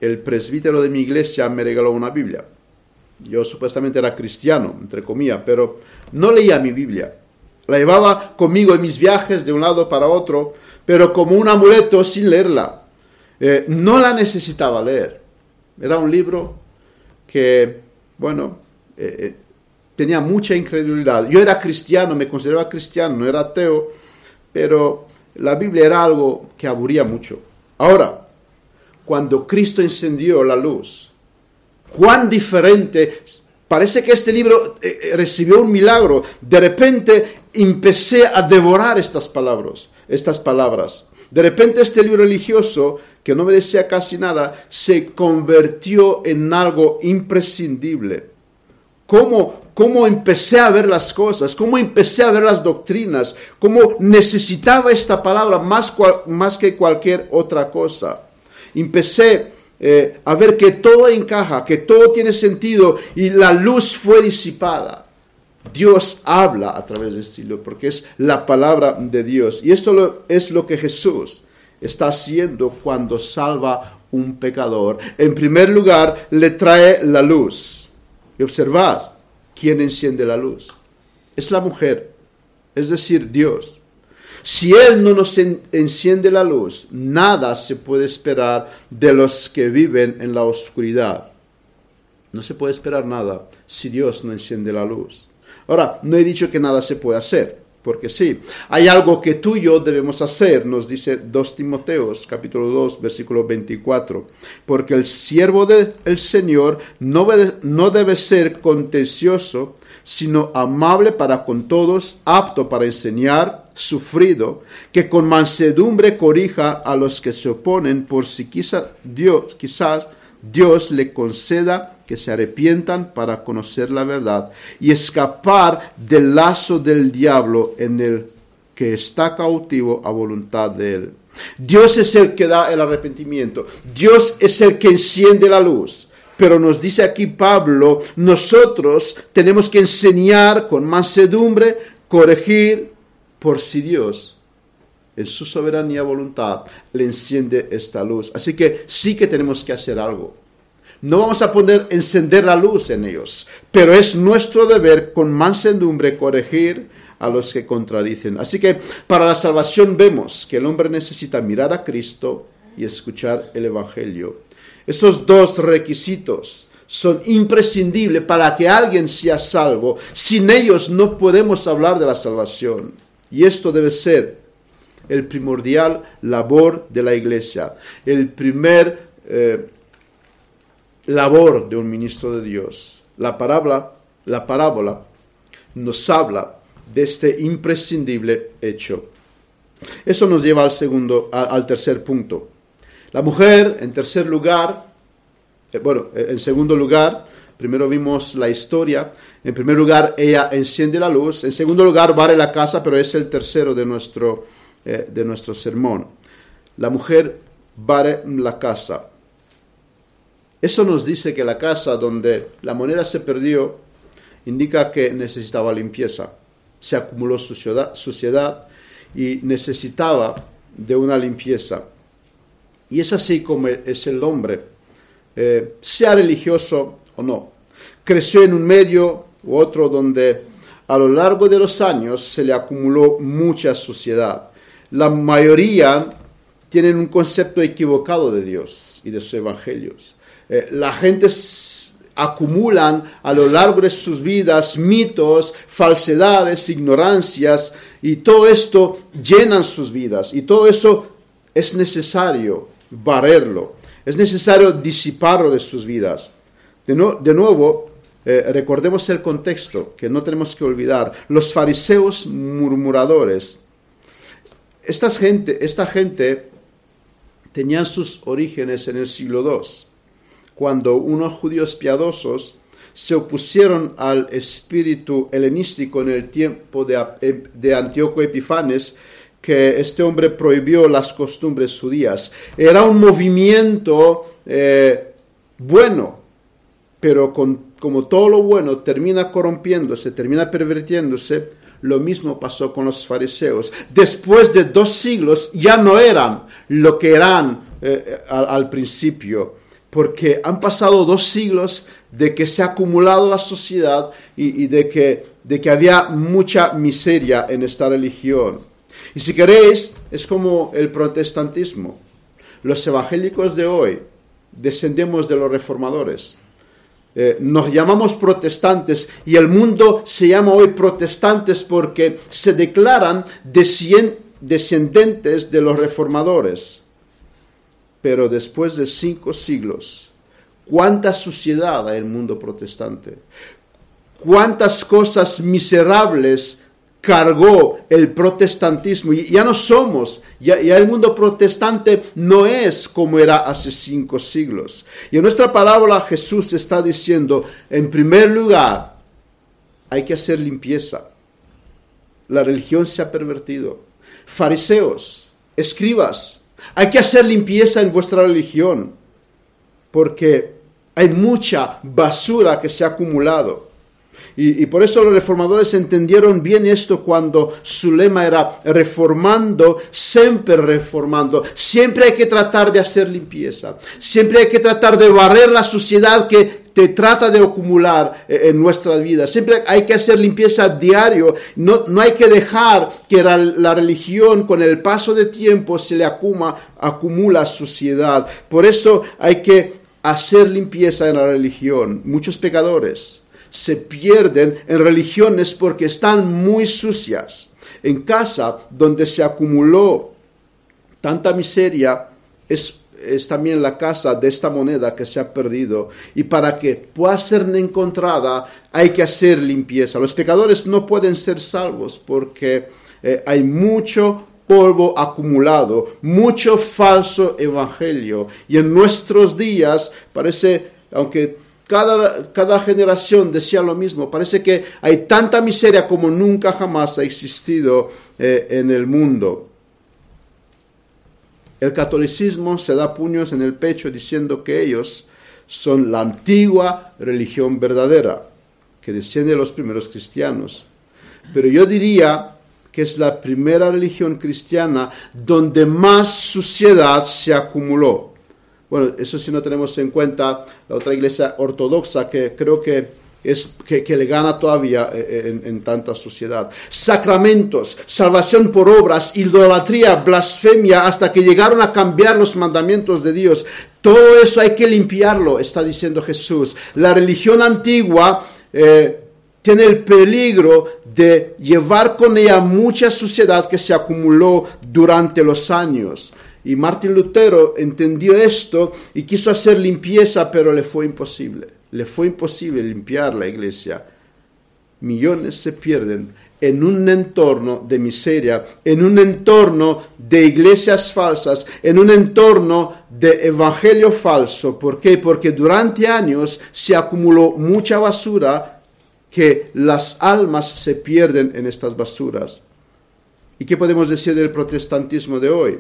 el presbítero de mi iglesia me regaló una Biblia. Yo supuestamente era cristiano, entre comillas, pero no leía mi Biblia. La llevaba conmigo en mis viajes de un lado para otro, pero como un amuleto sin leerla. Eh, no la necesitaba leer. Era un libro que, bueno, eh, eh, tenía mucha incredulidad. Yo era cristiano, me consideraba cristiano, no era ateo, pero la Biblia era algo que aburría mucho. Ahora, cuando Cristo encendió la luz, cuán diferente, parece que este libro recibió un milagro. De repente empecé a devorar estas palabras, estas palabras. De repente este libro religioso que no merecía casi nada, se convirtió en algo imprescindible. ¿Cómo, cómo empecé a ver las cosas? ¿Cómo empecé a ver las doctrinas? ¿Cómo necesitaba esta palabra más, más que cualquier otra cosa? Empecé eh, a ver que todo encaja, que todo tiene sentido y la luz fue disipada. Dios habla a través de este libro porque es la palabra de Dios. Y esto es lo que Jesús está haciendo cuando salva un pecador. En primer lugar, le trae la luz. Y observad, ¿quién enciende la luz? Es la mujer, es decir, Dios. Si Él no nos enciende la luz, nada se puede esperar de los que viven en la oscuridad. No se puede esperar nada si Dios no enciende la luz. Ahora, no he dicho que nada se puede hacer, porque sí, hay algo que tú y yo debemos hacer, nos dice 2 Timoteos, capítulo 2, versículo 24, porque el siervo del Señor no, no debe ser contencioso, sino amable para con todos, apto para enseñar, sufrido, que con mansedumbre corrija a los que se oponen, por si quizá Dios, quizás Dios le conceda que se arrepientan para conocer la verdad y escapar del lazo del diablo en el que está cautivo a voluntad de él. Dios es el que da el arrepentimiento. Dios es el que enciende la luz. Pero nos dice aquí Pablo, nosotros tenemos que enseñar con mansedumbre, corregir, por si Dios en su soberanía voluntad le enciende esta luz. Así que sí que tenemos que hacer algo. No vamos a poder encender la luz en ellos, pero es nuestro deber con mansedumbre corregir a los que contradicen. Así que para la salvación vemos que el hombre necesita mirar a Cristo y escuchar el Evangelio. Estos dos requisitos son imprescindibles para que alguien sea salvo. Sin ellos no podemos hablar de la salvación. Y esto debe ser el primordial labor de la iglesia, el primer eh, labor de un ministro de Dios. La parábola, la parábola nos habla de este imprescindible hecho. Eso nos lleva al segundo, al tercer punto. La mujer, en tercer lugar, eh, bueno, eh, en segundo lugar, primero vimos la historia. En primer lugar, ella enciende la luz. En segundo lugar, barre la casa, pero es el tercero de nuestro, eh, de nuestro sermón. La mujer barre la casa. Eso nos dice que la casa donde la moneda se perdió indica que necesitaba limpieza. Se acumuló suciedad, y necesitaba de una limpieza. Y es así como es el hombre, eh, sea religioso o no. Creció en un medio u otro donde a lo largo de los años se le acumuló mucha suciedad. La mayoría tienen un concepto equivocado de Dios y de sus evangelios. Eh, la gente acumulan a lo largo de sus vidas mitos, falsedades, ignorancias, y todo esto llenan sus vidas. Y todo eso es necesario barrerlo, es necesario disiparlo de sus vidas. De, nuevo, eh, recordemos el contexto, que no tenemos que olvidar. Los fariseos murmuradores, esta gente, esta gente tenían sus orígenes en el siglo II, cuando unos judíos piadosos se opusieron al espíritu helenístico en el tiempo de, de Antíoco Epifanes, que este hombre prohibió las costumbres judías. Era un movimiento eh, bueno, pero como todo lo bueno termina corrompiéndose, termina pervirtiéndose, lo mismo pasó con los fariseos. Después de dos siglos ya no eran lo que eran eh, al, principio, porque han pasado dos siglos de que se ha acumulado la sociedad y, de, que, de que había mucha miseria en esta religión. Y si queréis, es como el protestantismo. Los evangélicos de hoy descendemos de los reformadores. Eh, nos llamamos protestantes y el mundo se llama hoy protestantes porque se declaran descendientes de los reformadores. Pero después de cinco siglos, ¿cuánta suciedad hay en el mundo protestante? ¿Cuántas cosas miserables cargó el protestantismo y ya no somos, ya, el mundo protestante no es como era hace cinco siglos. Y en nuestra parábola Jesús está diciendo, en primer lugar, hay que hacer limpieza. La religión se ha pervertido. Fariseos, escribas, hay que hacer limpieza en vuestra religión, porque hay mucha basura que se ha acumulado. Y, por eso los reformadores entendieron bien esto cuando su lema era reformando, siempre reformando. Siempre hay que tratar de hacer limpieza. Siempre hay que tratar de barrer la suciedad que te trata de acumular eh, en nuestra vida. Siempre hay que hacer limpieza diario. No, no hay que dejar que la, la, religión con el paso de tiempo se le acumula, acumula suciedad. Por eso hay que hacer limpieza en la religión. Muchos pecadores se pierden en religiones porque están muy sucias. En casa donde se acumuló tanta miseria es, también la casa de esta moneda que se ha perdido. Y para que pueda ser encontrada hay que hacer limpieza. Los pecadores no pueden ser salvos porque eh, hay mucho polvo acumulado, mucho falso evangelio. Y en nuestros días parece, aunque cada, generación decía lo mismo. Parece que hay tanta miseria como nunca jamás ha existido eh, en el mundo. El catolicismo se da puños en el pecho diciendo que ellos son la antigua religión verdadera, que desciende de los primeros cristianos. Pero yo diría que es la primera religión cristiana donde más suciedad se acumuló. Bueno, eso si no tenemos en cuenta la otra iglesia ortodoxa que creo que es que, le gana todavía eh, eh, en, tanta sociedad. Sacramentos, salvación por obras, idolatría, blasfemia, hasta que llegaron a cambiar los mandamientos de Dios. Todo eso hay que limpiarlo, está diciendo Jesús. La religión antigua eh, tiene el peligro de llevar con ella mucha suciedad que se acumuló durante los años. Y Martín Lutero entendió esto y quiso hacer limpieza, pero le fue imposible. Le fue imposible limpiar la iglesia. Millones se pierden en un entorno de miseria, en un entorno de iglesias falsas, en un entorno de evangelio falso. ¿Por qué? Porque durante años se acumuló mucha basura que las almas se pierden en estas basuras. ¿Y qué podemos decir del protestantismo de hoy?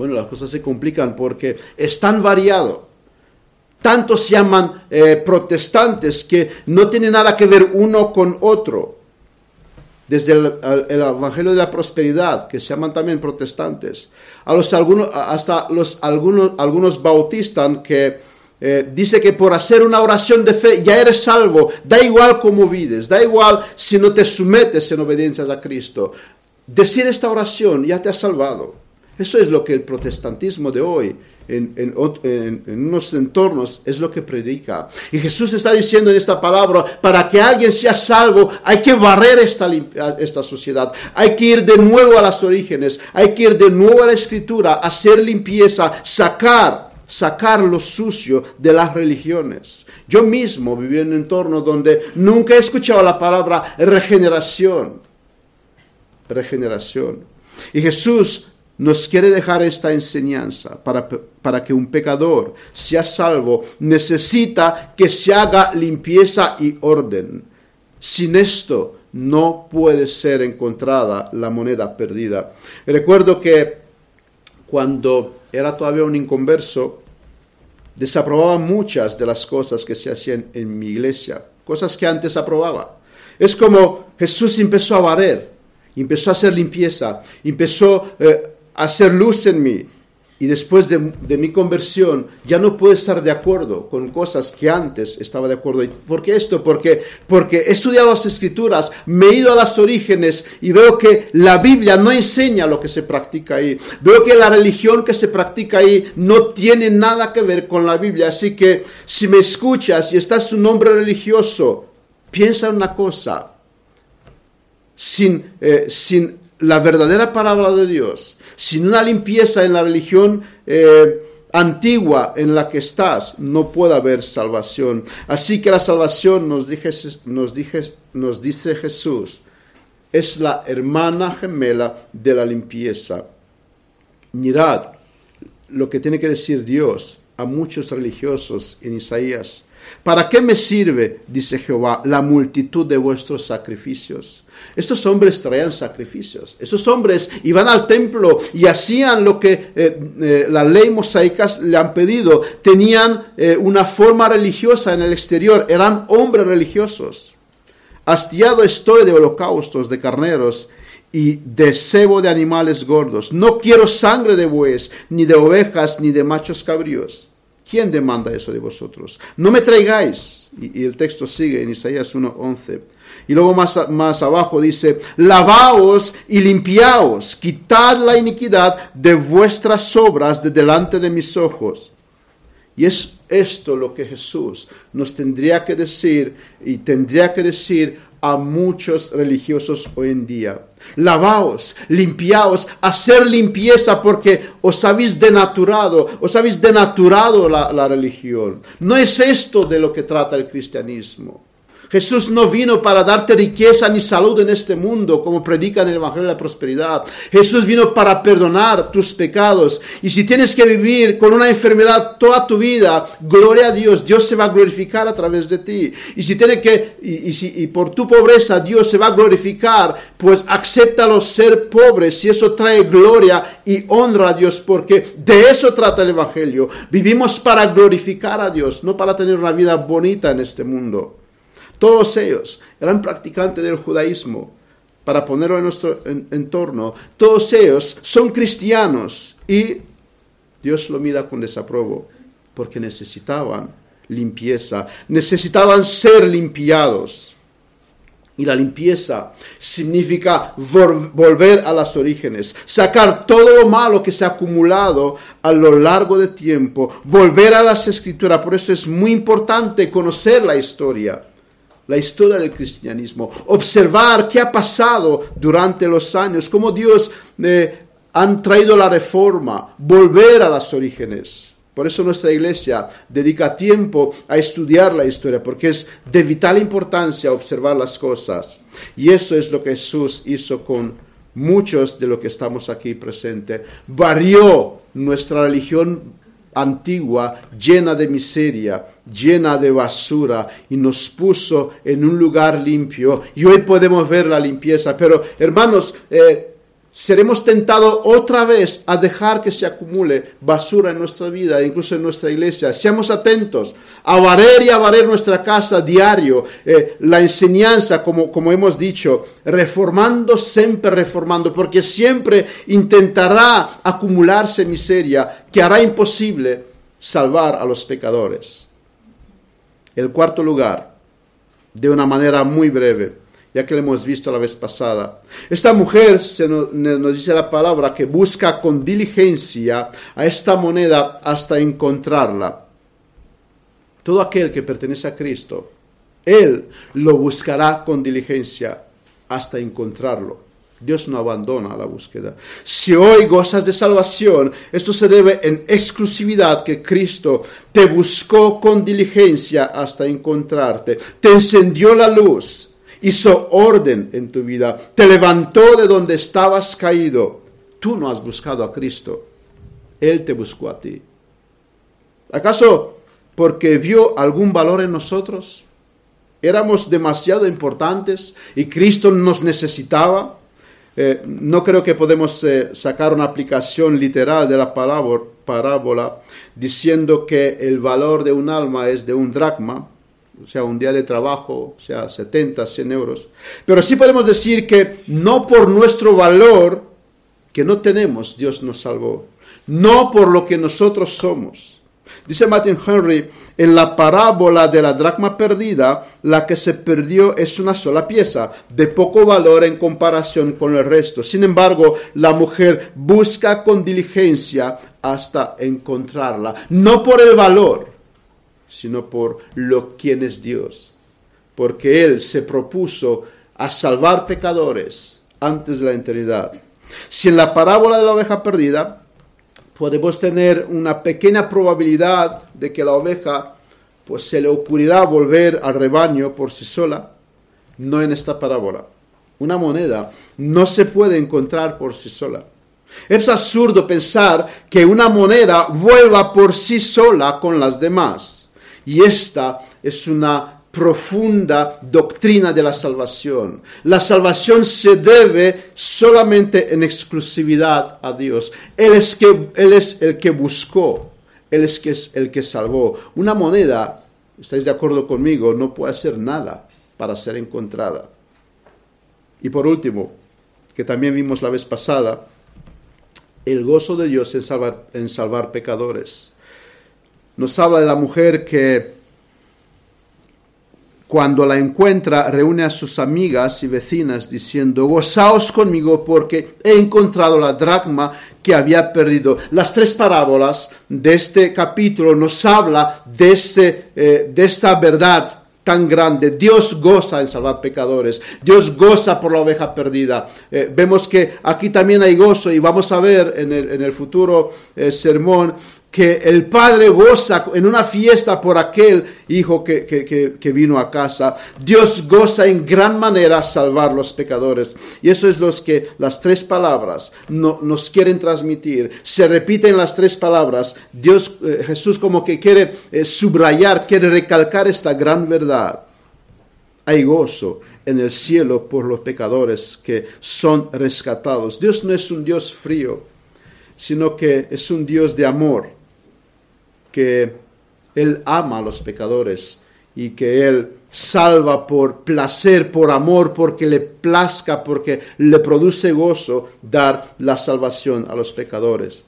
Bueno, las cosas se complican porque es tan variado. Tantos se llaman eh, protestantes que no tienen nada que ver uno con otro. Desde el, Evangelio de la Prosperidad, que se llaman también protestantes, a algunos, hasta los algunos, algunos bautistas que eh, dice que por hacer una oración de fe ya eres salvo, da igual cómo vives, da igual si no te sometes en obediencia a Cristo. Decir esta oración ya te ha salvado. Eso es lo que el protestantismo de hoy en, unos entornos es lo que predica. Y Jesús está diciendo en esta palabra, para que alguien sea salvo, hay que barrer esta, esta sociedad, hay que ir de nuevo a las orígenes, hay que ir de nuevo a la escritura, hacer limpieza, sacar, sacar lo sucio de las religiones. Yo mismo viví en un entorno donde nunca he escuchado la palabra regeneración. Regeneración. Y Jesús nos quiere dejar esta enseñanza para, para, que un pecador sea salvo, necesita que se haga limpieza y orden. Sin esto no puede ser encontrada la moneda perdida. Recuerdo que cuando era todavía un inconverso, desaprobaba muchas de las cosas que se hacían en mi iglesia, cosas que antes aprobaba. Es como Jesús empezó a barrer, empezó a hacer limpieza, empezó eh, hacer luz en mí. Y después de, mi conversión ya no puedo estar de acuerdo con cosas que antes estaba de acuerdo. ¿Por qué esto? Porque, porque he estudiado las escrituras, me he ido a las orígenes y veo que la Biblia no enseña lo que se practica ahí. Veo que la religión que se practica ahí no tiene nada que ver con la Biblia. Así que si me escuchas y estás un nombre religioso, piensa una cosa. Sin, eh, sin la verdadera palabra de Dios, sin una limpieza en la religión eh, antigua en la que estás, no puede haber salvación. Así que la salvación nos, nos, nos dice Jesús, es la hermana gemela de la limpieza. Mirad lo que tiene que decir Dios a muchos religiosos en Isaías. ¿Para qué me sirve, dice Jehová, la multitud de vuestros sacrificios? Estos hombres traían sacrificios. Esos hombres iban al templo y hacían lo que eh, eh, la ley mosaica le han pedido. Tenían eh, una forma religiosa en el exterior. Eran hombres religiosos. Hastiado estoy de holocaustos, de carneros y de cebo de animales gordos. No quiero sangre de bueyes, ni de ovejas, ni de machos cabríos. ¿Quién demanda eso de vosotros? No me traigáis. Y, el texto sigue en Isaías 1.11. Y luego más, más abajo dice, lavaos y limpiaos, quitad la iniquidad de vuestras obras de delante de mis ojos. Y es esto lo que Jesús nos tendría que decir y tendría que decir a muchos religiosos hoy en día. Lavaos, limpiaos, hacer limpieza porque os habéis denaturado, os habéis denaturado la, la religión. No es esto de lo que trata el cristianismo. Jesús no vino para darte riqueza ni salud en este mundo, como predica en el Evangelio de la Prosperidad. Jesús vino para perdonar tus pecados. Y si tienes que vivir con una enfermedad toda tu vida, gloria a Dios, Dios se va a glorificar a través de ti. Y si tiene que, y, si, y por tu pobreza Dios se va a glorificar, pues acéptalo ser pobre, si eso trae gloria y honra a Dios, porque de eso trata el Evangelio. Vivimos para glorificar a Dios, no para tener una vida bonita en este mundo. Todos ellos eran practicantes del judaísmo, para ponerlo en nuestro entorno. Todos ellos son cristianos y Dios lo mira con desapruebo porque necesitaban limpieza, necesitaban ser limpiados. Y la limpieza significa volver a las orígenes, sacar todo lo malo que se ha acumulado a lo largo de tiempo, volver a las escrituras. Por eso es muy importante conocer la historia la historia del cristianismo, observar qué ha pasado durante los años, cómo Dios eh, han traído la reforma, volver a las orígenes. Por eso nuestra iglesia dedica tiempo a estudiar la historia, porque es de vital importancia observar las cosas. Y eso es lo que Jesús hizo con muchos de los que estamos aquí presentes. Varió nuestra religión antigua, llena de miseria, llena de basura, y nos puso en un lugar limpio. Y hoy podemos ver la limpieza. Pero, hermanos, eh, seremos tentados otra vez a dejar que se acumule basura en nuestra vida, incluso en nuestra iglesia. Seamos atentos a y a nuestra casa diario. Eh, la enseñanza, como, como hemos dicho, reformando, siempre reformando, porque siempre intentará acumularse miseria que hará imposible salvar a los pecadores. El cuarto lugar, de una manera muy breve, ya que lo hemos visto la vez pasada. Esta mujer, se nos, nos, dice la palabra, que busca con diligencia a esta moneda hasta encontrarla. Todo aquel que pertenece a Cristo, Él lo buscará con diligencia hasta encontrarlo. Dios no abandona la búsqueda. Si hoy gozas de salvación, esto se debe en exclusividad que Cristo te buscó con diligencia hasta encontrarte, te encendió la luz hizo orden en tu vida, te levantó de donde estabas caído. Tú no has buscado a Cristo, Él te buscó a ti. ¿Acaso porque vio algún valor en nosotros? ¿Éramos demasiado importantes y Cristo nos necesitaba? Eh, no creo que podemos eh, sacar una aplicación literal de la parábola diciendo que el valor de un alma es de un dracma, o sea, un día de trabajo, o sea, 70, 100 euros. Pero sí podemos decir que no por nuestro valor que no tenemos, Dios nos salvó. No por lo que nosotros somos. Dice Martin Henry, en la parábola de la dracma perdida, la que se perdió es una sola pieza, de poco valor en comparación con el resto. Sin embargo, la mujer busca con diligencia hasta encontrarla, no por el valor, sino por lo quien es Dios, porque Él se propuso a salvar pecadores antes de la eternidad. Si en la parábola de la oveja perdida podemos tener una pequeña probabilidad de que la oveja pues se le ocurrirá volver al rebaño por sí sola, no en esta parábola. una moneda, no se puede encontrar por sí sola. Es absurdo pensar que una moneda vuelva por sí sola con las demás. Y esta es una profunda doctrina de la salvación. La salvación se debe solamente en exclusividad a Dios. Él es, que, él es el que buscó, Él es, que es el que salvó. Una moneda, ¿estáis de acuerdo conmigo? No puede hacer nada para ser encontrada. Y por último, que también vimos la vez pasada, el gozo de Dios en salvar, en salvar pecadores. Nos habla de la mujer que cuando la encuentra, reúne a sus amigas y vecinas diciendo, gozaos conmigo porque he encontrado la dracma que había perdido. Las tres parábolas de este capítulo nos habla de, ese, eh, de esta verdad tan grande. Dios goza en salvar pecadores. Dios goza por la oveja perdida. Eh, vemos que aquí también hay gozo y vamos a ver en el, futuro eh, sermón que el padre goza en una fiesta por aquel hijo que, vino a casa. Dios goza en gran manera salvar los pecadores. Y eso es lo que las tres palabras nos quieren transmitir. Se repiten las tres palabras. Dios, eh, Jesús como que quiere eh, subrayar, quiere recalcar esta gran verdad. Hay gozo en el cielo por los pecadores que son rescatados. Dios no es un Dios frío, sino que es un Dios de amor que Él ama a los pecadores y que Él salva por placer, por amor, porque le plazca, porque le produce gozo dar la salvación a los pecadores.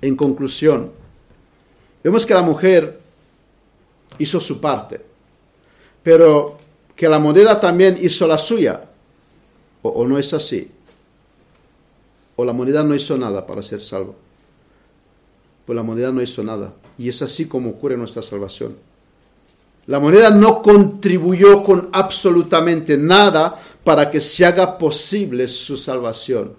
En conclusión, vemos que la mujer hizo su parte, pero que la moneda también hizo la suya, o, o no es así, o la moneda no hizo nada para ser salvo pues la moneda no hizo nada. Y es así como ocurre nuestra salvación. La moneda no contribuyó con absolutamente nada para que se haga posible su salvación.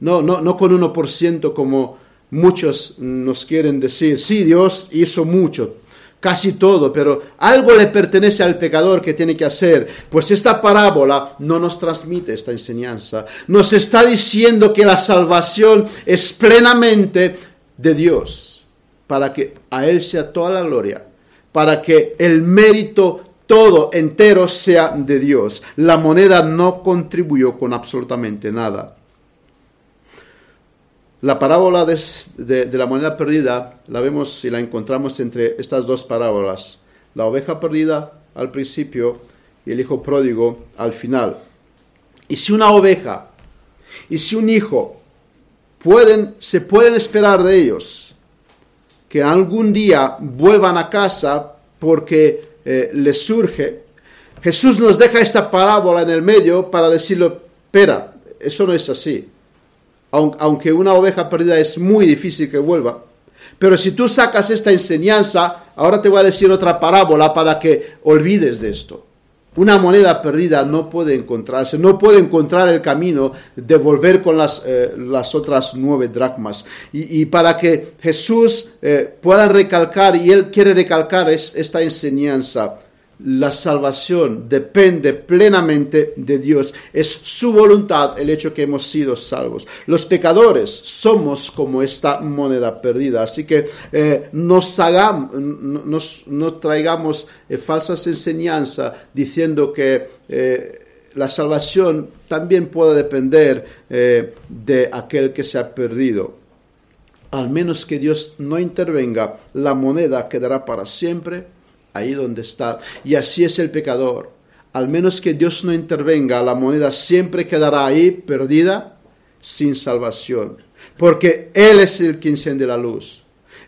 No, no, no con 1% como muchos nos quieren decir. Sí, Dios hizo mucho, casi todo, pero algo le pertenece al pecador que tiene que hacer. Pues esta parábola no nos transmite esta enseñanza. Nos está diciendo que la salvación es plenamente de Dios, para que a Él sea toda la gloria, para que el mérito todo entero sea de Dios. La moneda no contribuyó con absolutamente nada. La parábola de, la moneda perdida la vemos y la encontramos entre estas dos parábolas. La oveja perdida al principio y el hijo pródigo al final. Y si una oveja y si un hijo pueden, se pueden esperar de ellos que algún día vuelvan a casa porque eh, les surge. Jesús nos deja esta parábola en el medio para decirlo, espera, eso no es así. Aunque una oveja perdida es muy difícil que vuelva. Pero si tú sacas esta enseñanza, ahora te voy a decir otra parábola para que olvides de esto. Una moneda perdida no puede encontrarse, no puede encontrar el camino de volver con las, eh, las otras nueve dracmas. Y, para que Jesús eh, pueda recalcar, y él quiere recalcar esta enseñanza, la salvación depende plenamente de Dios. Es su voluntad el hecho que hemos sido salvos. Los pecadores somos como esta moneda perdida. Así que eh, nos hagamos, no traigamos eh, falsas enseñanzas diciendo que eh, la salvación también puede depender de aquel que se ha perdido. Al menos que Dios no intervenga, la moneda quedará para siempre ahí donde está. Y así es el pecador. Al menos que Dios no intervenga, la moneda siempre quedará ahí perdida, sin salvación. Porque Él es el que enciende la luz.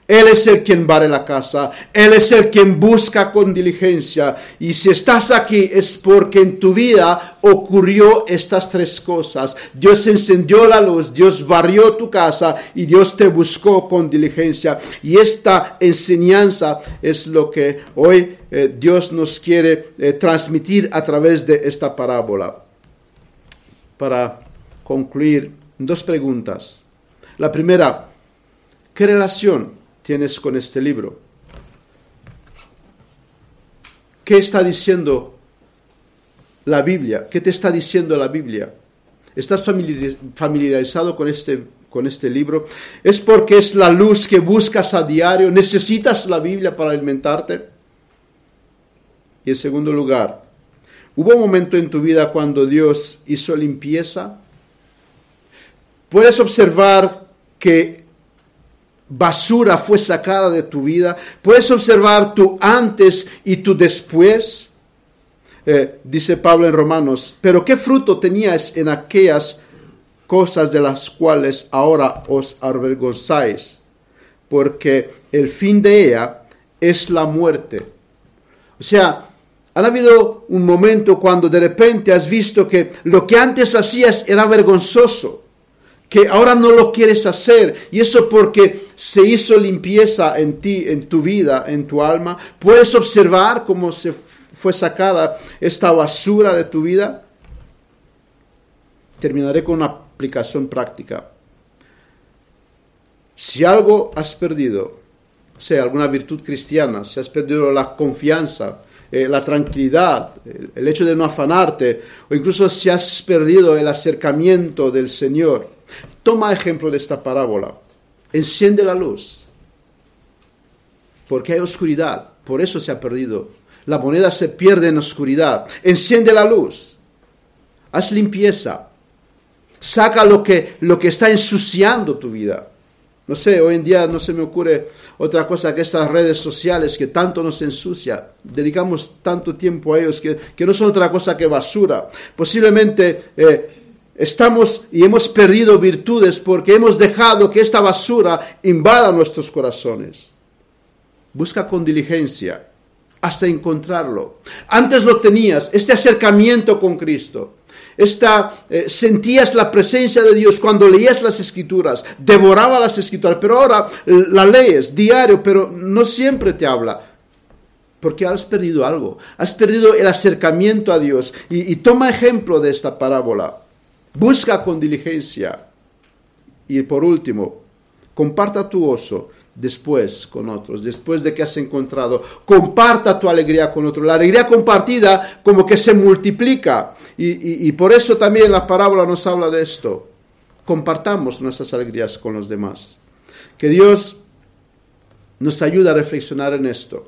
Él es el quien vale la casa, Él es el quien busca con diligencia. Y si estás aquí es porque en tu vida ocurrió estas tres cosas. Dios encendió la luz, Dios barrió tu casa y Dios te buscó con diligencia. Y esta enseñanza es lo que hoy eh, Dios nos quiere eh, transmitir a través de esta parábola. Para concluir, dos preguntas. La primera, ¿qué relación tienes con este libro? ¿Qué está diciendo la Biblia? ¿Qué te está diciendo la Biblia? ¿Estás familiarizado con este, con este libro? ¿Es porque es la luz que buscas a diario? ¿Necesitas la Biblia para alimentarte? Y en segundo lugar, ¿hubo un momento en tu vida cuando Dios hizo limpieza? Puedes observar que basura fue sacada de tu vida. Puedes observar tu antes y tu después. Eh, dice Pablo en Romanos, pero ¿qué fruto tenías en aquellas cosas de las cuales ahora os avergonzáis? Porque el fin de ella es la muerte. O sea, ha habido un momento cuando de repente has visto que lo que antes hacías era vergonzoso, que ahora no lo quieres hacer, y eso porque se hizo limpieza en ti, en tu vida, en tu alma. Puedes observar cómo se fue sacada esta basura de tu vida. Terminaré con una aplicación práctica. Si algo has perdido, sea alguna virtud cristiana, si has perdido la confianza, eh, la tranquilidad, el, hecho de no afanarte, o incluso si has perdido el acercamiento del Señor, toma ejemplo de esta parábola. Enciende la luz, porque hay oscuridad, por eso se ha perdido. La moneda se pierde en oscuridad. Enciende la luz, haz limpieza, saca lo que, lo que está ensuciando tu vida. No sé, hoy en día no se me ocurre otra cosa que esas redes sociales que tanto nos ensucia. Dedicamos tanto tiempo a ellos que, no son otra cosa que basura. Posiblemente eh, estamos y hemos perdido virtudes porque hemos dejado que esta basura invada nuestros corazones. Busca con diligencia hasta encontrarlo. Antes lo tenías, este acercamiento con Cristo. Esta, eh, sentías la presencia de Dios cuando leías las escrituras, devoraba las escrituras, pero ahora la lees diario, pero no siempre te habla. Porque has perdido algo, has perdido el acercamiento a Dios. Y, y toma ejemplo de esta parábola. Busca con diligencia. Y por último, comparta tu oso después con otros, después de que has encontrado. Comparta tu alegría con otros. La alegría compartida como que se multiplica. Y, por eso también la parábola nos habla de esto. Compartamos nuestras alegrías con los demás. Que Dios nos ayude a reflexionar en esto.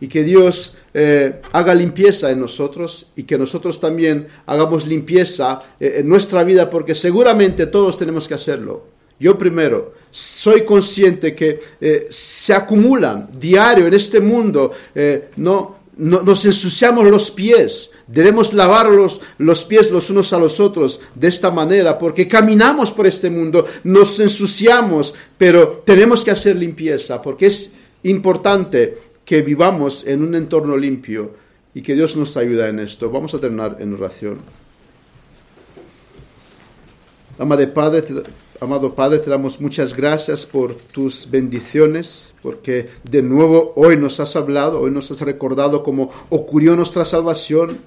Y que Dios eh, haga limpieza en nosotros y que nosotros también hagamos limpieza eh, en nuestra vida porque seguramente todos tenemos que hacerlo. Yo primero soy consciente que eh, se acumulan diario en este mundo, eh, no, nos ensuciamos los pies, debemos lavar los, los pies los unos a los otros de esta manera, porque caminamos por este mundo, nos ensuciamos, pero tenemos que hacer limpieza, porque es importante que vivamos en un entorno limpio y que Dios nos ayude en esto. Vamos a terminar en oración. Ama de Padre, Amado Padre, te damos muchas gracias por tus bendiciones, porque de nuevo hoy nos has hablado, hoy nos has recordado cómo ocurrió nuestra salvación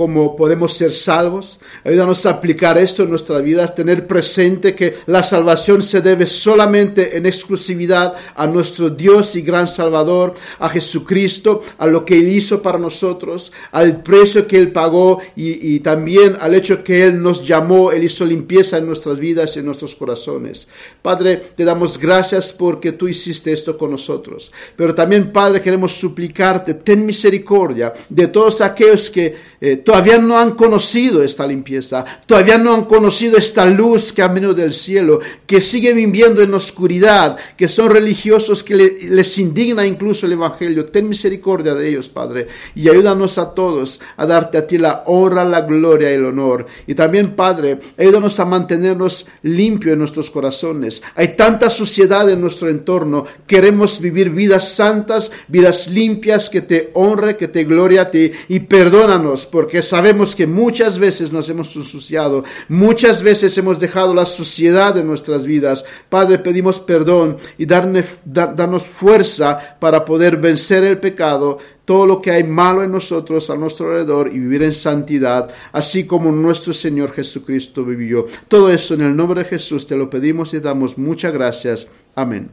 cómo podemos ser salvos. Ayúdanos a aplicar esto en nuestra vida, tener presente que la salvación se debe solamente en exclusividad a nuestro Dios y gran Salvador, a Jesucristo, a lo que Él hizo para nosotros, al precio que Él pagó y, y también al hecho que Él nos llamó, Él hizo limpieza en nuestras vidas y en nuestros corazones. Padre, te damos gracias porque tú hiciste esto con nosotros. Pero también, Padre, queremos suplicarte, ten misericordia de todos aquellos que eh, todavía no han conocido esta limpieza, todavía no han conocido esta luz que ha venido del cielo, que siguen viviendo en oscuridad, que son religiosos, que les indigna incluso el Evangelio. Ten misericordia de ellos, Padre, y ayúdanos a todos a darte a ti la honra, la gloria y el honor. Y también, Padre, ayúdanos a mantenernos limpios en nuestros corazones. Hay tanta suciedad en nuestro entorno. Queremos vivir vidas santas, vidas limpias, que te honre, que te gloria a ti, y perdónanos porque sabemos que muchas veces nos hemos ensuciado, muchas veces hemos dejado la suciedad en nuestras vidas. Padre, pedimos perdón y darnos fuerza para poder vencer el pecado, todo lo que hay malo en nosotros, a nuestro alrededor y vivir en santidad, así como nuestro Señor Jesucristo vivió. Todo eso en el nombre de Jesús te lo pedimos y damos muchas gracias. Amén.